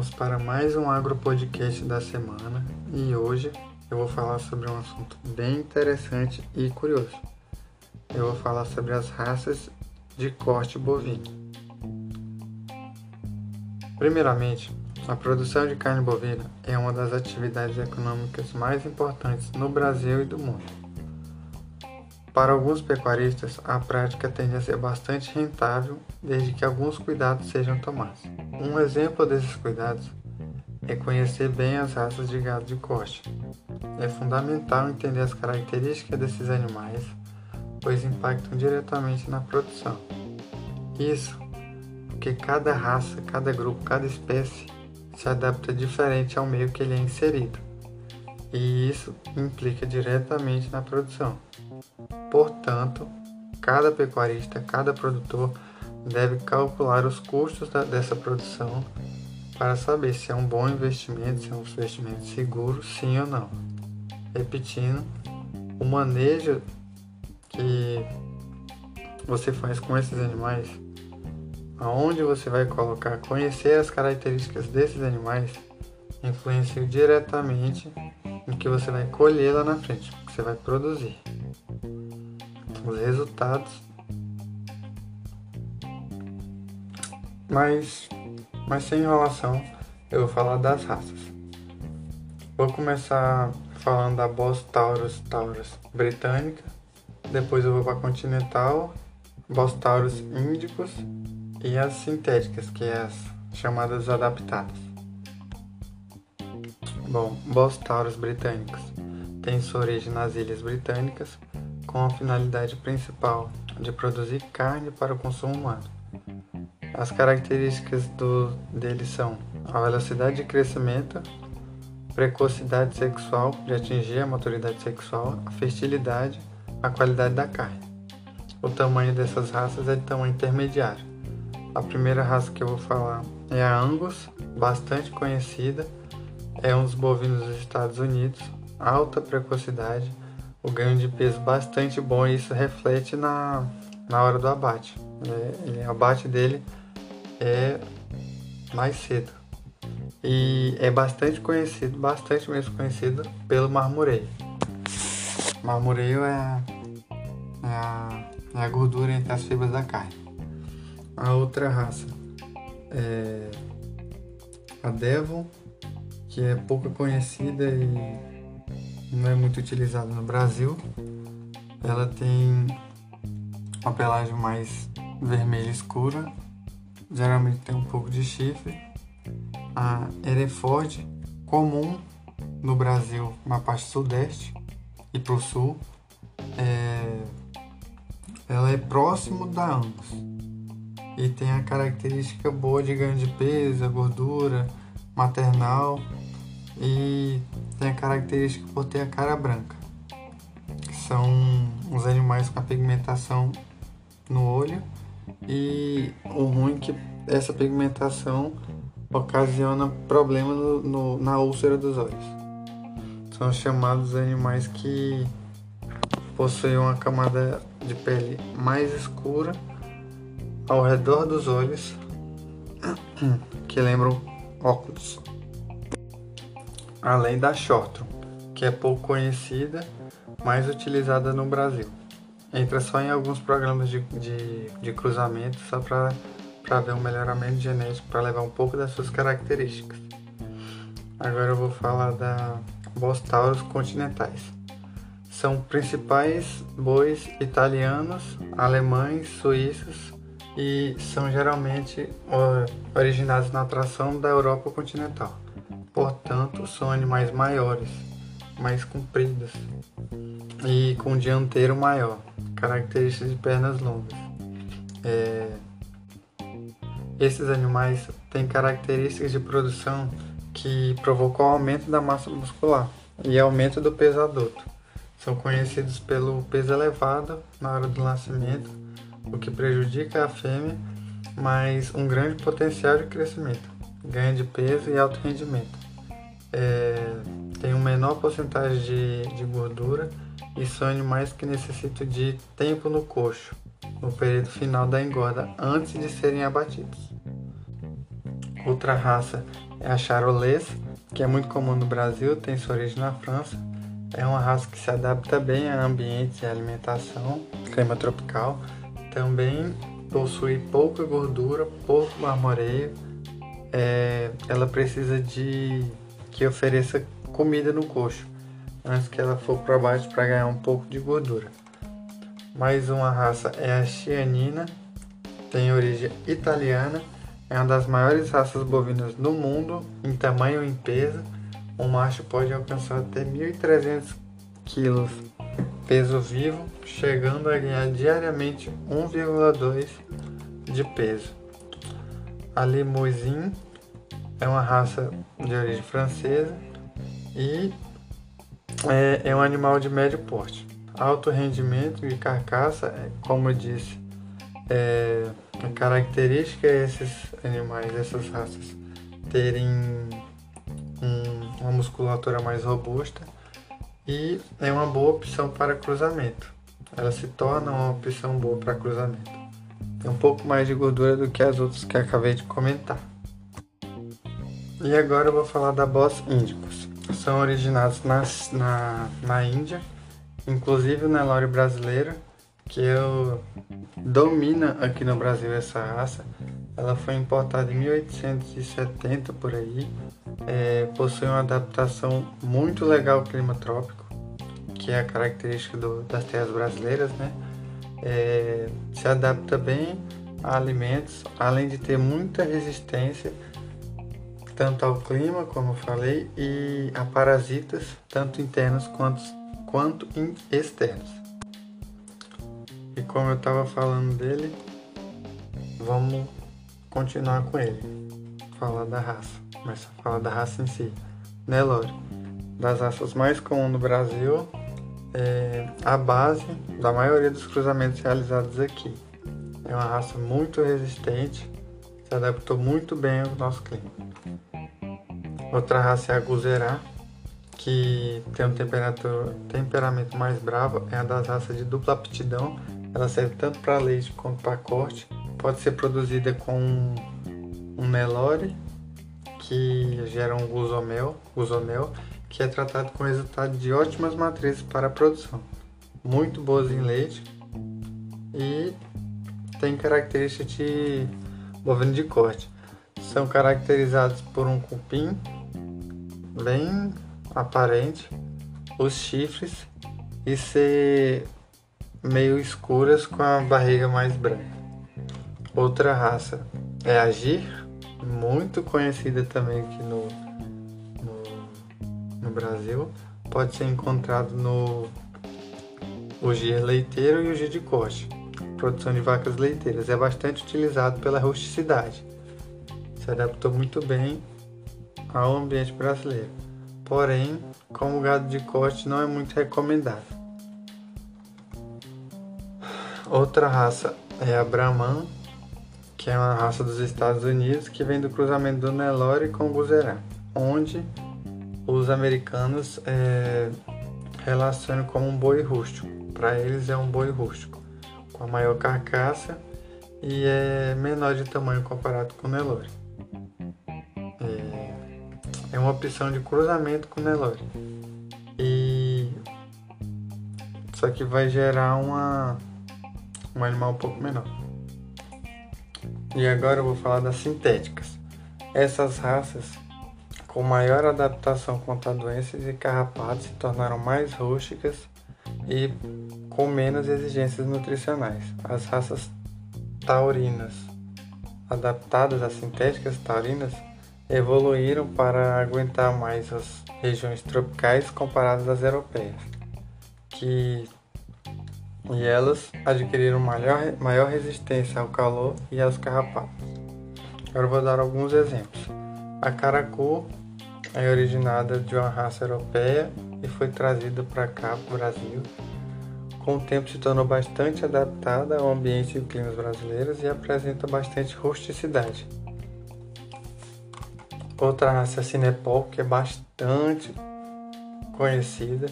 Vamos para mais um Agro Podcast da semana e hoje eu vou falar sobre um assunto bem interessante e curioso. Eu vou falar sobre as raças de corte bovino. Primeiramente, a produção de carne bovina é uma das atividades econômicas mais importantes no Brasil e do mundo. Para alguns pecuaristas, a prática tende a ser bastante rentável desde que alguns cuidados sejam tomados. Um exemplo desses cuidados é conhecer bem as raças de gado de corte. É fundamental entender as características desses animais, pois impactam diretamente na produção. Isso porque cada raça, cada grupo, cada espécie se adapta diferente ao meio que ele é inserido, e isso implica diretamente na produção. Portanto, cada pecuarista, cada produtor deve calcular os custos da, dessa produção para saber se é um bom investimento, se é um investimento seguro, sim ou não. Repetindo, o manejo que você faz com esses animais, aonde você vai colocar, conhecer as características desses animais, influencia diretamente no que você vai colher lá na frente, que você vai produzir os resultados. Mas, mas sem enrolação, eu vou falar das raças. Vou começar falando da Bos Taurus Taurus britânica, depois eu vou para Continental, Bos Taurus índicos e as sintéticas, que é as chamadas adaptadas. Bom, Bos Taurus britânicos tem sua origem nas Ilhas Britânicas, com a finalidade principal de produzir carne para o consumo humano. As características do, deles são a velocidade de crescimento, precocidade sexual de atingir a maturidade sexual, a fertilidade, a qualidade da carne. O tamanho dessas raças é de tamanho intermediário. A primeira raça que eu vou falar é a Angus, bastante conhecida, é um dos bovinos dos Estados Unidos, alta precocidade, o ganho de peso bastante bom e isso reflete na, na hora do abate. É, o abate dele é mais cedo. E é bastante conhecido, bastante mesmo conhecido pelo marmoreio. Marmoreio é, é, a, é a gordura entre as fibras da carne. A outra raça é a Devon, que é pouco conhecida e não é muito utilizada no Brasil. Ela tem uma pelagem mais vermelha escura, geralmente tem um pouco de chifre. A Hereford, comum no Brasil, na parte sudeste e para o sul, é... ela é próximo da Angus e tem a característica boa de ganho de peso, gordura maternal e tem a característica por ter a cara branca. São os animais com a pigmentação no olho e o ruim é que essa pigmentação ocasiona problema no, no, na úlcera dos olhos. São chamados animais que possuem uma camada de pele mais escura ao redor dos olhos que lembram óculos além da Shortron, que é pouco conhecida, mas utilizada no Brasil. Entra só em alguns programas de, de, de cruzamento só para ver um melhoramento genético, para levar um pouco das suas características. Agora eu vou falar da Bostauros continentais. São principais bois italianos, alemães, suíços e são geralmente originados na atração da Europa continental portanto, são animais maiores, mais compridos e com dianteiro maior, características de pernas longas. É... Esses animais têm características de produção que provocam aumento da massa muscular e aumento do peso adulto. São conhecidos pelo peso elevado na hora do nascimento, o que prejudica a fêmea, mas um grande potencial de crescimento, ganho de peso e alto rendimento é, tem uma menor porcentagem de, de gordura e são animais que necessitam de tempo no coxo, no período final da engorda, antes de serem abatidos. Outra raça é a Charolais, que é muito comum no Brasil, tem sua origem na França. É uma raça que se adapta bem a ambientes e alimentação, clima tropical. Também possui pouca gordura, pouco marmoreio. É, ela precisa de que ofereça comida no coxo antes que ela for para baixo para ganhar um pouco de gordura. Mais uma raça é a Chianina, tem origem italiana, é uma das maiores raças bovinas do mundo em tamanho e peso. O macho pode alcançar até 1.300 quilos peso vivo, chegando a ganhar diariamente 1,2 de peso. A Limousin é uma raça de origem francesa e é, é um animal de médio porte. Alto rendimento e carcaça, é, como eu disse, é, a característica é esses animais, essas raças, terem um, uma musculatura mais robusta e é uma boa opção para cruzamento. Ela se torna uma opção boa para cruzamento. Tem um pouco mais de gordura do que as outras que acabei de comentar. E agora eu vou falar da Boss Índicos. São originados na, na, na Índia, inclusive o Nelore brasileiro, que eu domina aqui no Brasil essa raça. Ela foi importada em 1870 por aí. É, possui uma adaptação muito legal ao clima trópico, que é a característica do, das terras brasileiras, né? É, se adapta bem a alimentos, além de ter muita resistência tanto ao clima, como eu falei, e a parasitas, tanto internos quanto, quanto externos. E como eu estava falando dele, vamos continuar com ele. Falar da raça, mas falar da raça em si. Nelore, das raças mais comuns no Brasil, é a base da maioria dos cruzamentos realizados aqui. É uma raça muito resistente, se adaptou muito bem ao nosso clima. Outra raça é a Guzerá, que tem um temperamento mais bravo, é a das raças de dupla aptidão ela serve tanto para leite quanto para corte. Pode ser produzida com um Nelore, que gera um gusomel, gusonel, que é tratado com resultado de ótimas matrizes para a produção. Muito boas em leite e tem características de bovino de corte. São caracterizados por um cupim bem aparente, os chifres e ser meio escuras com a barriga mais branca. Outra raça é a Gir, muito conhecida também aqui no, no, no Brasil. Pode ser encontrado no o Gir leiteiro e o Gir de corte. Produção de vacas leiteiras é bastante utilizado pela rusticidade. Se adaptou muito bem ao ambiente brasileiro. Porém, como gado de corte não é muito recomendado. Outra raça é a Brahman, que é uma raça dos Estados Unidos que vem do cruzamento do Nelore com o Guzerá, onde os americanos é, relacionam como um boi rústico. Para eles é um boi rústico, com a maior carcaça e é menor de tamanho comparado com o Nelore. É, uma opção de cruzamento com Nelore. E só que vai gerar uma um animal um pouco menor. E agora eu vou falar das sintéticas. Essas raças, com maior adaptação contra doenças e carrapatos, se tornaram mais rústicas e com menos exigências nutricionais. As raças taurinas, adaptadas às sintéticas taurinas, evoluíram para aguentar mais as regiões tropicais comparadas às europeias, que e elas adquiriram maior, maior resistência ao calor e aos carrapatos. Agora vou dar alguns exemplos. A caracu é originada de uma raça europeia e foi trazida para cá, para o Brasil. Com o tempo se tornou bastante adaptada ao ambiente e climas brasileiros e apresenta bastante rusticidade. Outra raça é a Cinepol, que é bastante conhecida.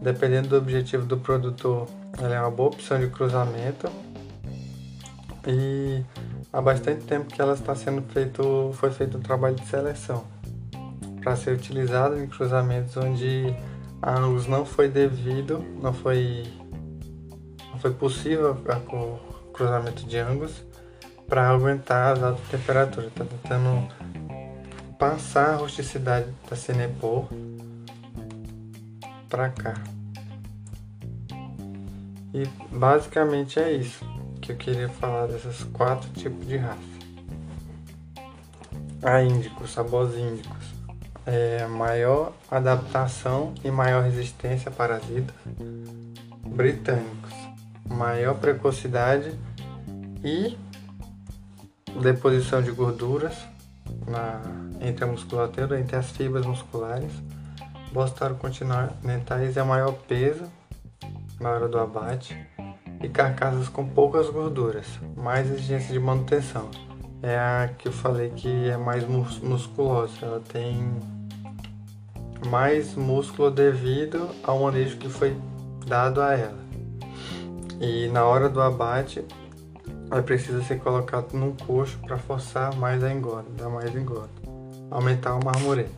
Dependendo do objetivo do produtor, ela é uma boa opção de cruzamento e há bastante tempo que ela está sendo feito, foi feito um trabalho de seleção. para ser utilizado em cruzamentos onde a luz não foi devido, não foi, não foi possível o cruzamento de ângulos para aguentar as altas temperaturas. Está tentando passar a rusticidade da Cenepol para cá. E basicamente é isso que eu queria falar desses quatro tipos de raça. A índico, sabores índicos, é maior adaptação e maior resistência a parasitas. Britânicos, maior precocidade e deposição de gorduras na, entre a musculatura, entre as fibras musculares. Bostário continentais é maior peso na hora do abate e carcaças com poucas gorduras, mais exigência de manutenção. É a que eu falei que é mais musculosa, ela tem mais músculo devido ao manejo que foi dado a ela. E na hora do abate, ela precisa ser colocada num coxo para forçar mais a engorda, dar mais engorda, aumentar o marmoreio.